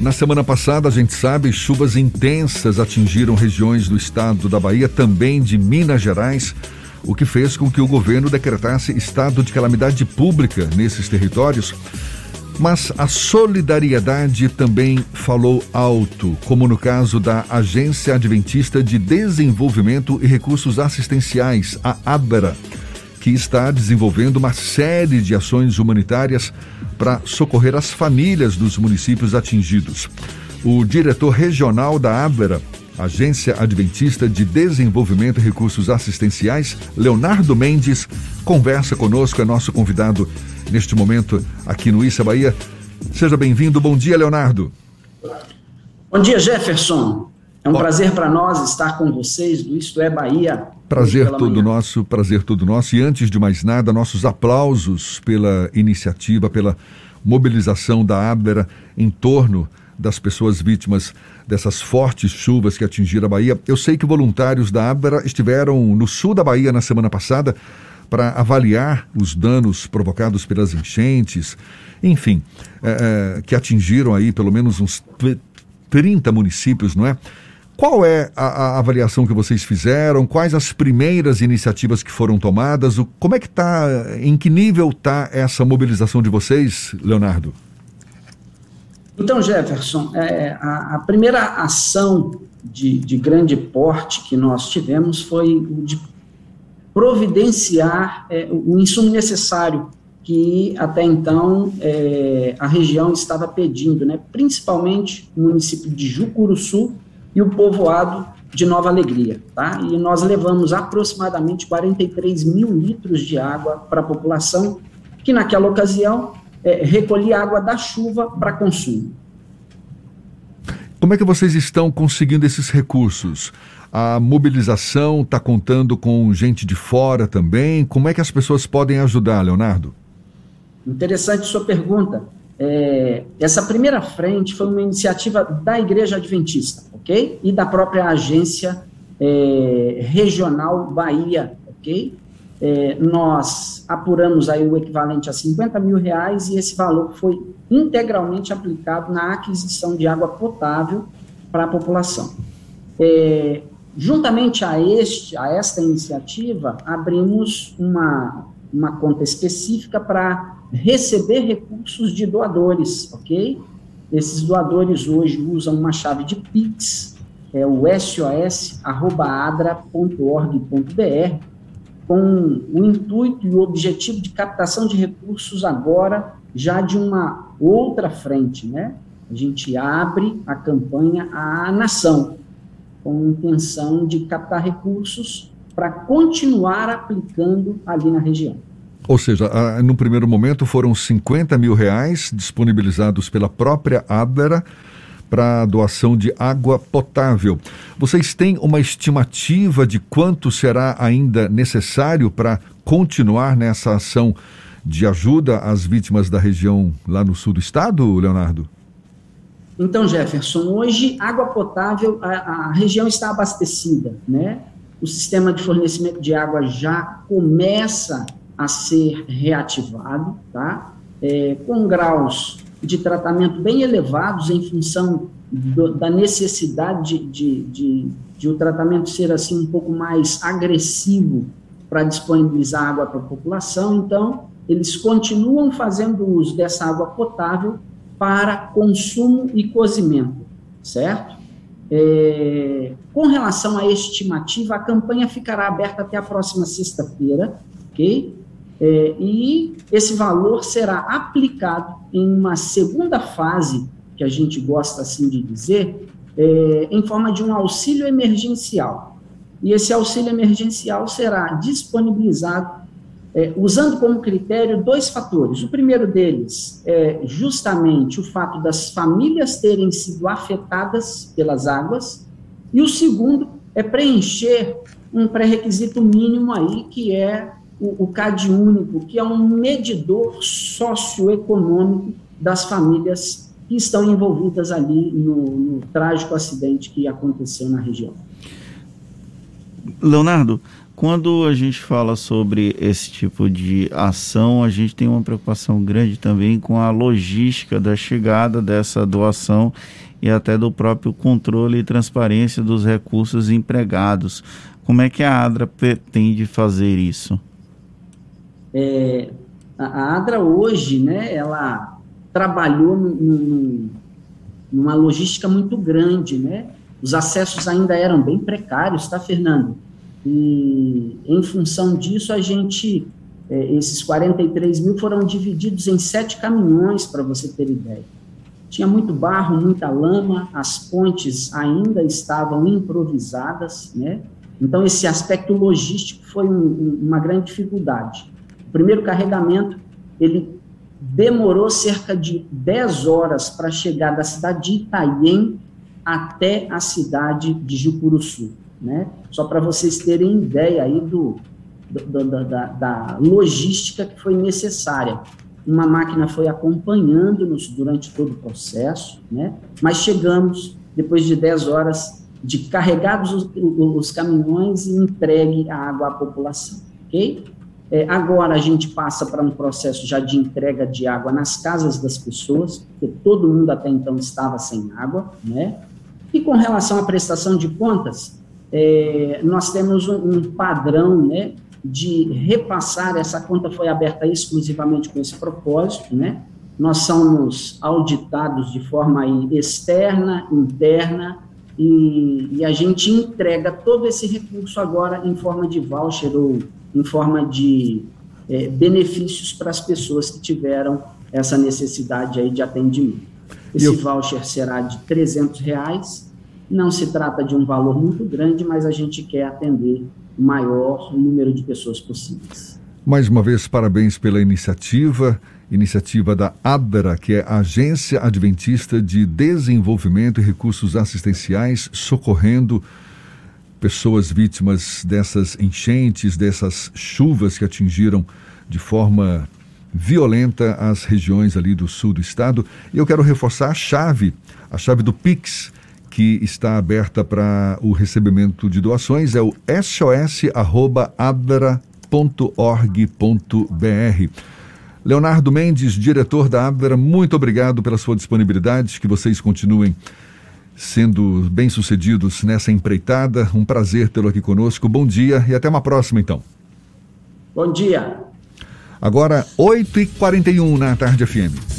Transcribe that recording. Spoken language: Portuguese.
Na semana passada, a gente sabe, chuvas intensas atingiram regiões do estado da Bahia, também de Minas Gerais, o que fez com que o governo decretasse estado de calamidade pública nesses territórios. Mas a solidariedade também falou alto, como no caso da Agência Adventista de Desenvolvimento e Recursos Assistenciais, a ABRA, que está desenvolvendo uma série de ações humanitárias para socorrer as famílias dos municípios atingidos. O diretor regional da ABRA, Agência Adventista de Desenvolvimento e Recursos Assistenciais, Leonardo Mendes, conversa conosco, é nosso convidado neste momento aqui no Issa Bahia. Seja bem-vindo. Bom dia, Leonardo. Bom dia, Jefferson. É um Bom. prazer para nós estar com vocês do Isto é Bahia. Prazer todo manhã. nosso, prazer todo nosso. E antes de mais nada, nossos aplausos pela iniciativa, pela mobilização da Abra em torno das pessoas vítimas dessas fortes chuvas que atingiram a Bahia. Eu sei que voluntários da Abra estiveram no sul da Bahia na semana passada para avaliar os danos provocados pelas enchentes, enfim, é, é, que atingiram aí pelo menos uns 30 municípios, não é? Qual é a, a, avaliação que vocês fizeram? Quais as primeiras iniciativas que foram tomadas? O, como é que está, em que nível está essa mobilização de vocês, Leonardo? Então, Jefferson, é, a, a, primeira ação de, de, grande porte que nós tivemos foi o de providenciar é, o insumo necessário que até então é, a região estava pedindo, né, principalmente o município de Jucuruçu, e o povoado de Nova Alegria, tá? E nós levamos aproximadamente 43 mil litros de água para a população, que naquela ocasião é, recolhia água da chuva para consumo. Como é que vocês estão conseguindo esses recursos? A mobilização está contando com gente de fora também? Como é que as pessoas podem ajudar, Leonardo? Interessante sua pergunta. É, essa primeira frente foi uma iniciativa da Igreja Adventista, ok? E da própria agência é, regional Bahia, ok? É, nós apuramos aí o equivalente a 50 mil reais e esse valor foi integralmente aplicado na aquisição de água potável para a população. É, juntamente a, este, a esta iniciativa, abrimos uma, uma conta específica para receber recursos de doadores, ok? Esses doadores hoje usam uma chave de Pix, é o sos.adra.org.br, com o intuito e o objetivo de captação de recursos agora já de uma outra frente, né? A gente abre a campanha à nação, com intenção de captar recursos para continuar aplicando ali na região. Ou seja, no primeiro momento foram 50 mil reais disponibilizados pela própria Abera para doação de água potável. Vocês têm uma estimativa de quanto será ainda necessário para continuar nessa ação de ajuda às vítimas da região lá no sul do estado, Leonardo? Então, Jefferson, hoje água potável, a, a região está abastecida, né? O sistema de fornecimento de água já começa a ser reativado, tá? É, com graus de tratamento bem elevados em função do, da necessidade de, de, de, de, o tratamento ser assim um pouco mais agressivo para disponibilizar água para a população. Então, eles continuam fazendo uso dessa água potável para consumo e cozimento, certo? É, com relação à estimativa, a campanha ficará aberta até a próxima sexta-feira, ok? É, e esse valor será aplicado em uma segunda fase, que a gente gosta assim de dizer, é, em forma de um auxílio emergencial. E esse auxílio emergencial será disponibilizado é, usando como critério dois fatores. O primeiro deles é justamente o fato das famílias terem sido afetadas pelas águas, e o segundo é preencher um pré-requisito mínimo aí, que é o, o CAD único, que é um medidor socioeconômico das famílias que estão envolvidas ali no, no trágico acidente que aconteceu na região. Leonardo, quando a gente fala sobre esse tipo de ação, a gente tem uma preocupação grande também com a logística da chegada dessa doação e até do próprio controle e transparência dos recursos empregados. Como é que a ADRA pretende fazer isso? É, a ADRA hoje, né, ela trabalhou num, numa logística muito grande, né? Os acessos ainda eram bem precários, tá, Fernando? E em função disso, a gente, é, esses 43 mil foram divididos em sete caminhões, para você ter ideia. Tinha muito barro, muita lama, as pontes ainda estavam improvisadas, né? Então, esse aspecto logístico foi um, uma grande dificuldade. Primeiro carregamento, ele demorou cerca de 10 horas para chegar da cidade de Itaiem até a cidade de Jucuruçu, né? Só para vocês terem ideia aí do, do da, da, da, logística que foi necessária. Uma máquina foi acompanhando-nos durante todo o processo, né? Mas chegamos, depois de 10 horas, de carregados os, os caminhões e entregue a água à população, ok? É, agora a gente passa para um processo já de entrega de água nas casas das pessoas, porque todo mundo até então estava sem água, né? E com relação à prestação de contas, é, nós temos um, um, padrão, né, de repassar, essa conta foi aberta exclusivamente com esse propósito, né? Nós somos auditados de forma externa, interna, e, e a gente entrega todo esse recurso agora em forma de voucher ou em forma de é, benefícios para as pessoas que tiveram essa necessidade aí de atendimento. Esse eu... voucher será de 300 reais, não se trata de um valor muito grande, mas a gente quer atender o maior número de pessoas possíveis. Mais uma vez, parabéns pela iniciativa, iniciativa da ADRA, que é a Agência Adventista de Desenvolvimento e Recursos Assistenciais, socorrendo pessoas vítimas dessas enchentes, dessas chuvas que atingiram de forma violenta as regiões ali do sul do estado. E eu quero reforçar a chave, a chave do Pix, que está aberta para o recebimento de doações, é o sos@abra.org.br. Leonardo Mendes, diretor da Abra, muito obrigado pela sua disponibilidade, que vocês continuem sendo bem-sucedidos nessa empreitada. Um prazer tê-lo aqui conosco. Bom dia e até uma próxima, então. Bom dia. Agora, 8h41 na Tarde FM.